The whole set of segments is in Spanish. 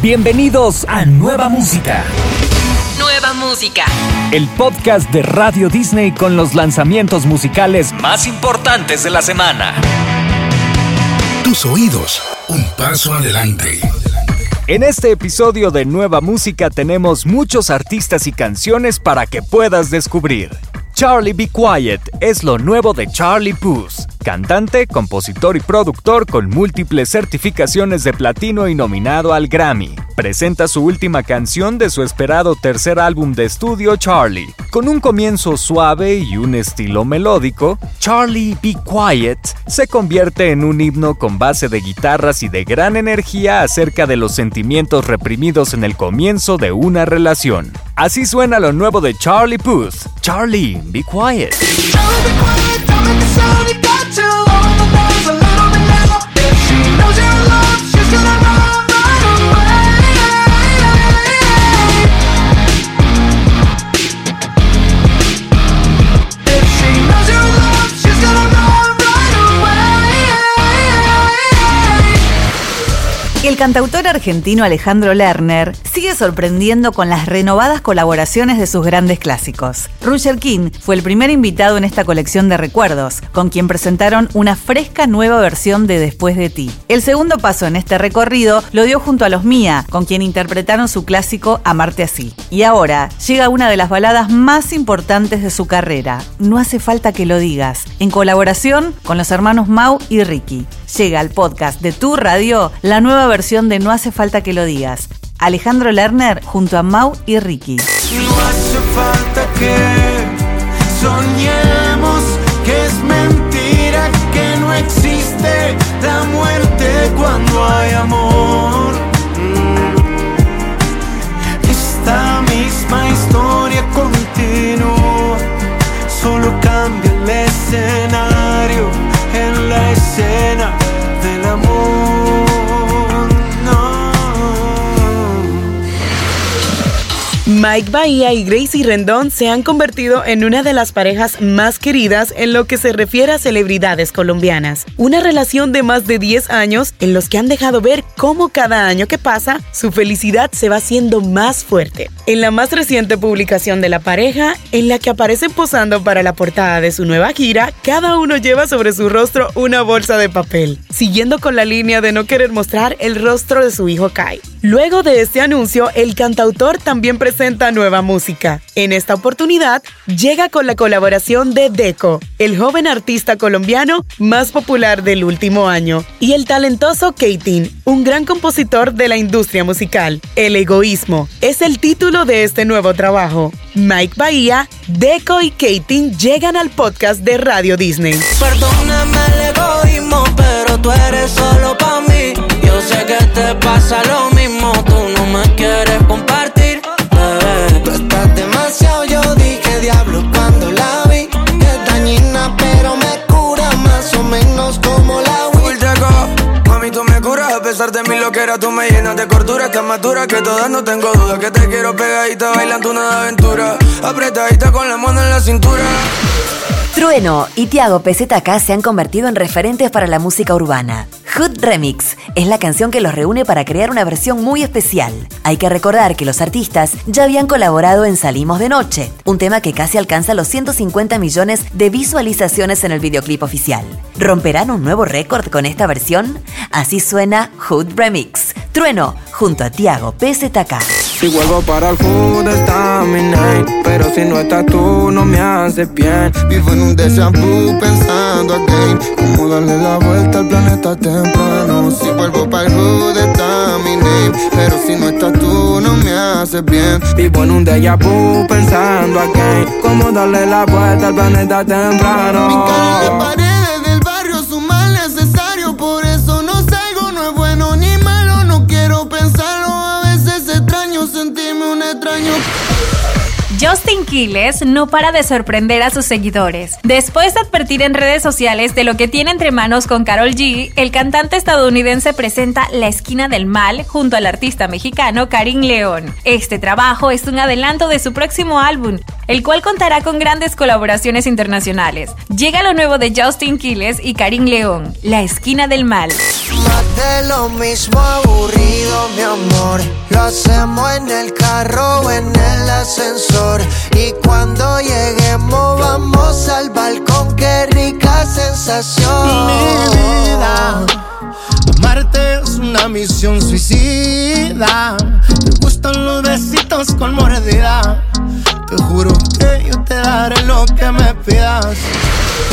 Bienvenidos a Nueva Música. Nueva Música. El podcast de Radio Disney con los lanzamientos musicales más importantes de la semana. Tus oídos, un paso adelante. En este episodio de Nueva Música tenemos muchos artistas y canciones para que puedas descubrir. Charlie Be Quiet es lo nuevo de Charlie Puth, cantante, compositor y productor con múltiples certificaciones de platino y nominado al Grammy. Presenta su última canción de su esperado tercer álbum de estudio Charlie. Con un comienzo suave y un estilo melódico, Charlie Be Quiet se convierte en un himno con base de guitarras y de gran energía acerca de los sentimientos reprimidos en el comienzo de una relación. Así suena lo nuevo de Charlie Puth. Charlie, be quiet. Cantautor argentino Alejandro Lerner sigue sorprendiendo con las renovadas colaboraciones de sus grandes clásicos. Roger King fue el primer invitado en esta colección de recuerdos, con quien presentaron una fresca nueva versión de Después de ti. El segundo paso en este recorrido lo dio junto a los Mía, con quien interpretaron su clásico Amarte así. Y ahora llega una de las baladas más importantes de su carrera, No hace falta que lo digas, en colaboración con los hermanos Mau y Ricky. Llega al podcast de Tu Radio la nueva versión de No hace falta que lo digas. Alejandro Lerner junto a Mau y Ricky. No hace falta que soñemos que es mentira, que no existe la muerte cuando hay amor. Mm. Esta misma historia continúa, solo cambia el escenario en la escena Mike Bahía y Gracie Rendón se han convertido en una de las parejas más queridas en lo que se refiere a celebridades colombianas. Una relación de más de 10 años en los que han dejado ver cómo cada año que pasa su felicidad se va haciendo más fuerte. En la más reciente publicación de la pareja, en la que aparecen posando para la portada de su nueva gira, cada uno lleva sobre su rostro una bolsa de papel, siguiendo con la línea de no querer mostrar el rostro de su hijo Kai. Luego de este anuncio, el cantautor también presenta nueva música. En esta oportunidad, llega con la colaboración de Deco, el joven artista colombiano más popular del último año, y el talentoso Keitin, un gran compositor de la industria musical. El egoísmo es el título de este nuevo trabajo. Mike Bahía, Deco y Keitin llegan al podcast de Radio Disney. Perdóname de mi loquera. Tú me llenas de cordura, estás más dura que todas. No tengo duda que te quiero pegadita, bailando una aventura. Apretadita con la mano en la cintura. Trueno y Tiago PZK se han convertido en referentes para la música urbana. Hood Remix es la canción que los reúne para crear una versión muy especial. Hay que recordar que los artistas ya habían colaborado en Salimos de Noche, un tema que casi alcanza los 150 millones de visualizaciones en el videoclip oficial. ¿Romperán un nuevo récord con esta versión? Así suena Hood Remix. Trueno junto a Tiago PZK. Si vuelvo para el hood está mi night Pero si no estás tú no me hace bien. Vivo en un déjà vu pensando again Cómo darle la vuelta al planeta temprano. Si vuelvo para el hood está mi name Pero si no estás tú no me hace bien. Vivo en un déjà vu pensando again Cómo darle la vuelta al planeta temprano. Mi de paredes un extraño Justin Quiles no para de sorprender a sus seguidores. Después de advertir en redes sociales de lo que tiene entre manos con Carol G, el cantante estadounidense presenta La esquina del mal junto al artista mexicano Karim León. Este trabajo es un adelanto de su próximo álbum, el cual contará con grandes colaboraciones internacionales. Llega lo nuevo de Justin Quiles y Karim León, La esquina del mal. Más de lo mismo aburrido, mi amor. Lo hacemos en el carro o en el ascensor. Y cuando lleguemos, vamos al balcón. Qué rica sensación. Mi vida. Es una misión suicida. Me gustan los con. Te juro que yo te daré lo que me pidas.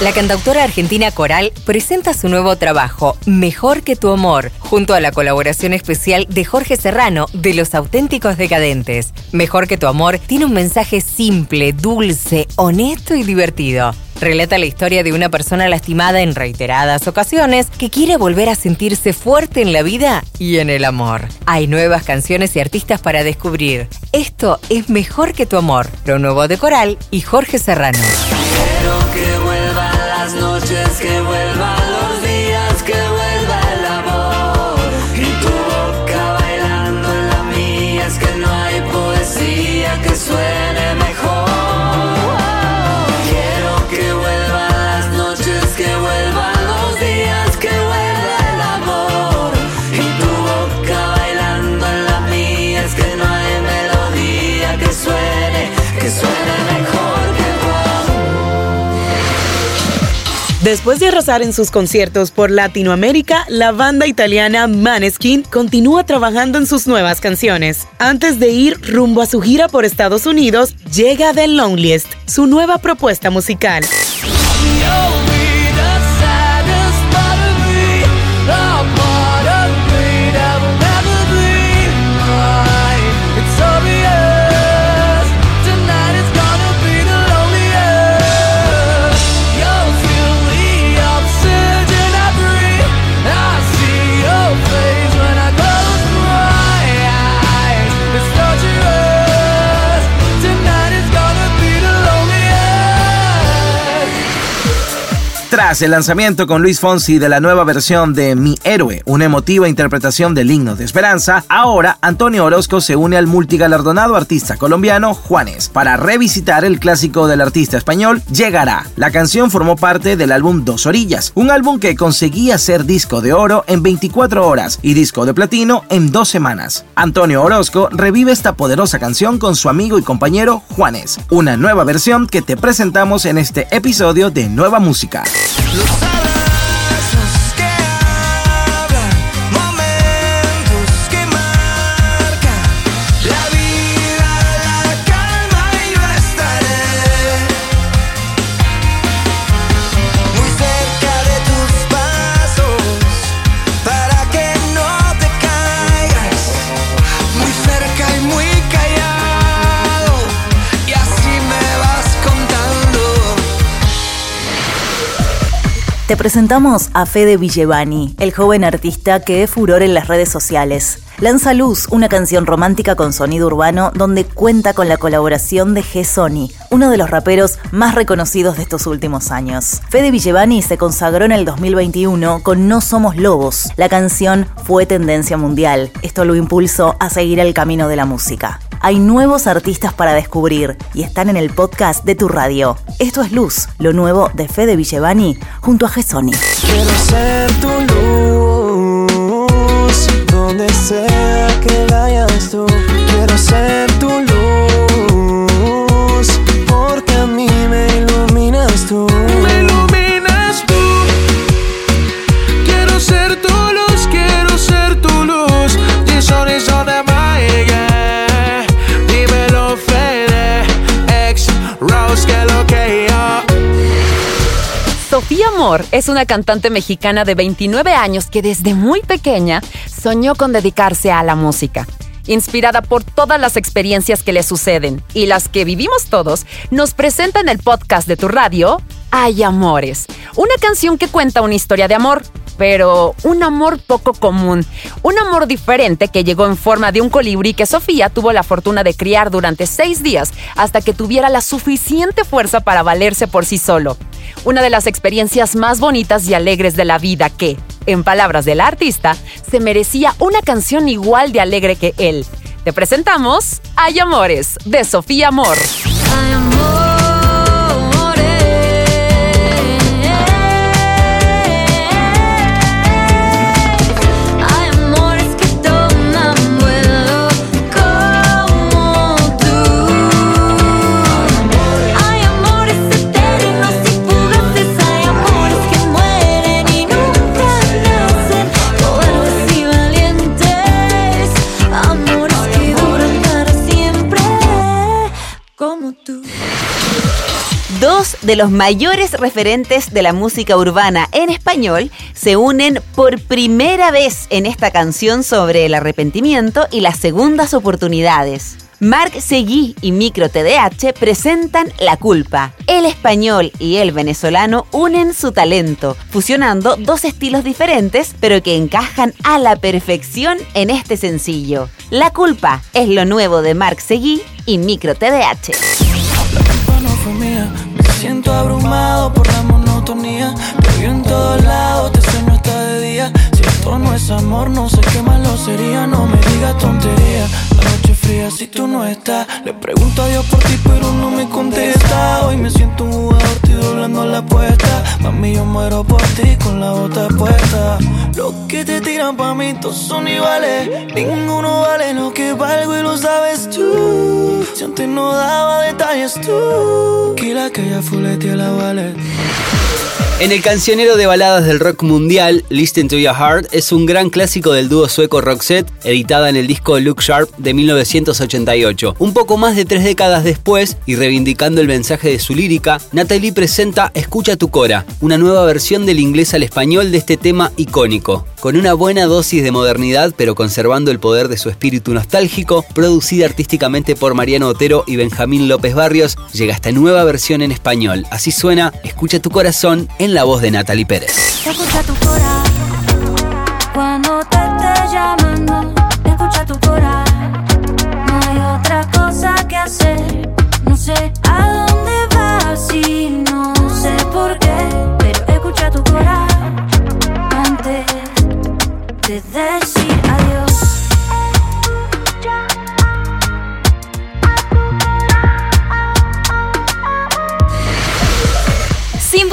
La cantautora argentina Coral presenta su nuevo trabajo, Mejor que tu amor, junto a la colaboración especial de Jorge Serrano de Los Auténticos Decadentes. Mejor que tu amor tiene un mensaje simple, dulce, honesto y divertido. Relata la historia de una persona lastimada en reiteradas ocasiones que quiere volver a sentirse fuerte en la vida y en el amor. Hay nuevas canciones y artistas para descubrir. Esto es Mejor que tu amor, lo nuevo de Coral y Jorge Serrano. Después de arrasar en sus conciertos por Latinoamérica, la banda italiana Maneskin continúa trabajando en sus nuevas canciones. Antes de ir rumbo a su gira por Estados Unidos, llega The Loneliest, su nueva propuesta musical. El lanzamiento con Luis Fonsi de la nueva versión de Mi Héroe, una emotiva interpretación del himno de esperanza, ahora Antonio Orozco se une al multigalardonado artista colombiano Juanes para revisitar el clásico del artista español Llegará. La canción formó parte del álbum Dos Orillas, un álbum que conseguía ser disco de oro en 24 horas y disco de platino en dos semanas. Antonio Orozco revive esta poderosa canción con su amigo y compañero Juanes, una nueva versión que te presentamos en este episodio de Nueva Música. Los abrazos Te presentamos a Fede Villevani, el joven artista que es furor en las redes sociales. Lanza Luz, una canción romántica con sonido urbano donde cuenta con la colaboración de G. Sony, uno de los raperos más reconocidos de estos últimos años. Fede Villevani se consagró en el 2021 con No Somos Lobos. La canción fue tendencia mundial. Esto lo impulsó a seguir el camino de la música. Hay nuevos artistas para descubrir y están en el podcast de tu radio. Esto es Luz, lo nuevo de Fede Villevani junto a Quiero ser tu luz, donde sea que vayas tú. Quiero ser tu luz, Sofía Amor es una cantante mexicana de 29 años que desde muy pequeña soñó con dedicarse a la música. Inspirada por todas las experiencias que le suceden y las que vivimos todos, nos presenta en el podcast de tu radio Hay Amores, una canción que cuenta una historia de amor, pero un amor poco común, un amor diferente que llegó en forma de un colibrí que Sofía tuvo la fortuna de criar durante seis días hasta que tuviera la suficiente fuerza para valerse por sí solo. Una de las experiencias más bonitas y alegres de la vida que, en palabras del artista, se merecía una canción igual de alegre que él. Te presentamos Hay Amores, de Sofía Amor. Amores de los mayores referentes de la música urbana en español se unen por primera vez en esta canción sobre el arrepentimiento y las segundas oportunidades. Marc Seguí y Micro TDH presentan La Culpa. El español y el venezolano unen su talento, fusionando dos estilos diferentes, pero que encajan a la perfección en este sencillo. La Culpa es lo nuevo de Marc Seguí y Micro TDH. Me siento abrumado por la monotonía. Te en todos lados, te sueño hasta de día. Si esto no es amor, no sé qué malo sería. No me digas tontería si tú no estás. Mami, yo muero por ti con la bota puesta. Los que te tiran pa' mí, todos son iguales. Ninguno vale lo que valgo y lo sabes tú. Si antes no daba detalles tú, que la que ya fuletea la vale. En el cancionero de baladas del rock mundial, Listen to Your Heart es un gran clásico del dúo sueco Roxette, editada en el disco Look Sharp de 1988. Un poco más de tres décadas después, y reivindicando el mensaje de su lírica, Natalie presenta Escucha tu Cora, una nueva versión del inglés al español de este tema icónico. Con una buena dosis de modernidad, pero conservando el poder de su espíritu nostálgico, producida artísticamente por Mariano Otero y Benjamín López Barrios, llega esta nueva versión en español. Así suena Escucha tu corazón la voz de Natalie Pérez.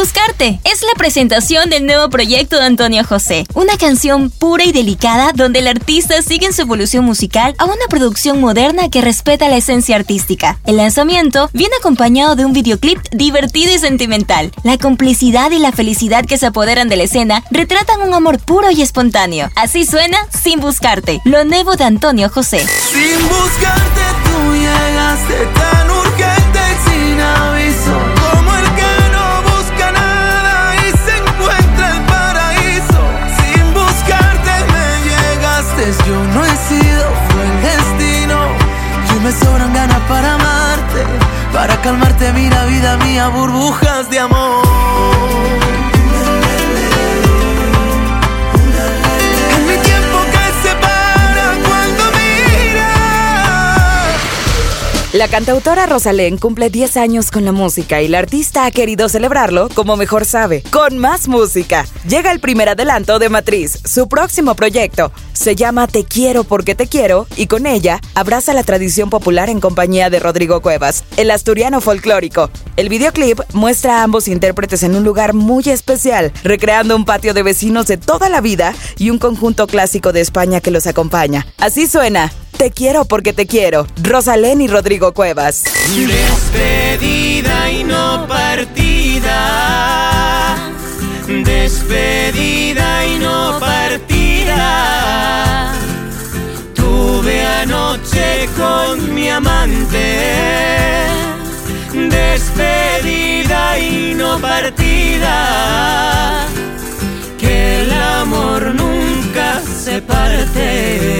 Buscarte es la presentación del nuevo proyecto de Antonio José, una canción pura y delicada donde el artista sigue en su evolución musical a una producción moderna que respeta la esencia artística. El lanzamiento viene acompañado de un videoclip divertido y sentimental. La complicidad y la felicidad que se apoderan de la escena retratan un amor puro y espontáneo. Así suena Sin Buscarte, lo nuevo de Antonio José. Sin buscarte calmarte, mira vida mía, burbujas de amor. La cantautora Rosalén cumple 10 años con la música y la artista ha querido celebrarlo como mejor sabe, con más música. Llega el primer adelanto de Matriz, su próximo proyecto. Se llama Te quiero porque te quiero y con ella abraza la tradición popular en compañía de Rodrigo Cuevas, el asturiano folclórico. El videoclip muestra a ambos intérpretes en un lugar muy especial, recreando un patio de vecinos de toda la vida y un conjunto clásico de España que los acompaña. Así suena te quiero porque te quiero. Rosalén y Rodrigo Cuevas. Despedida y no partida. Despedida y no partida. Tuve anoche con mi amante. Despedida y no partida. Que el amor nunca se parte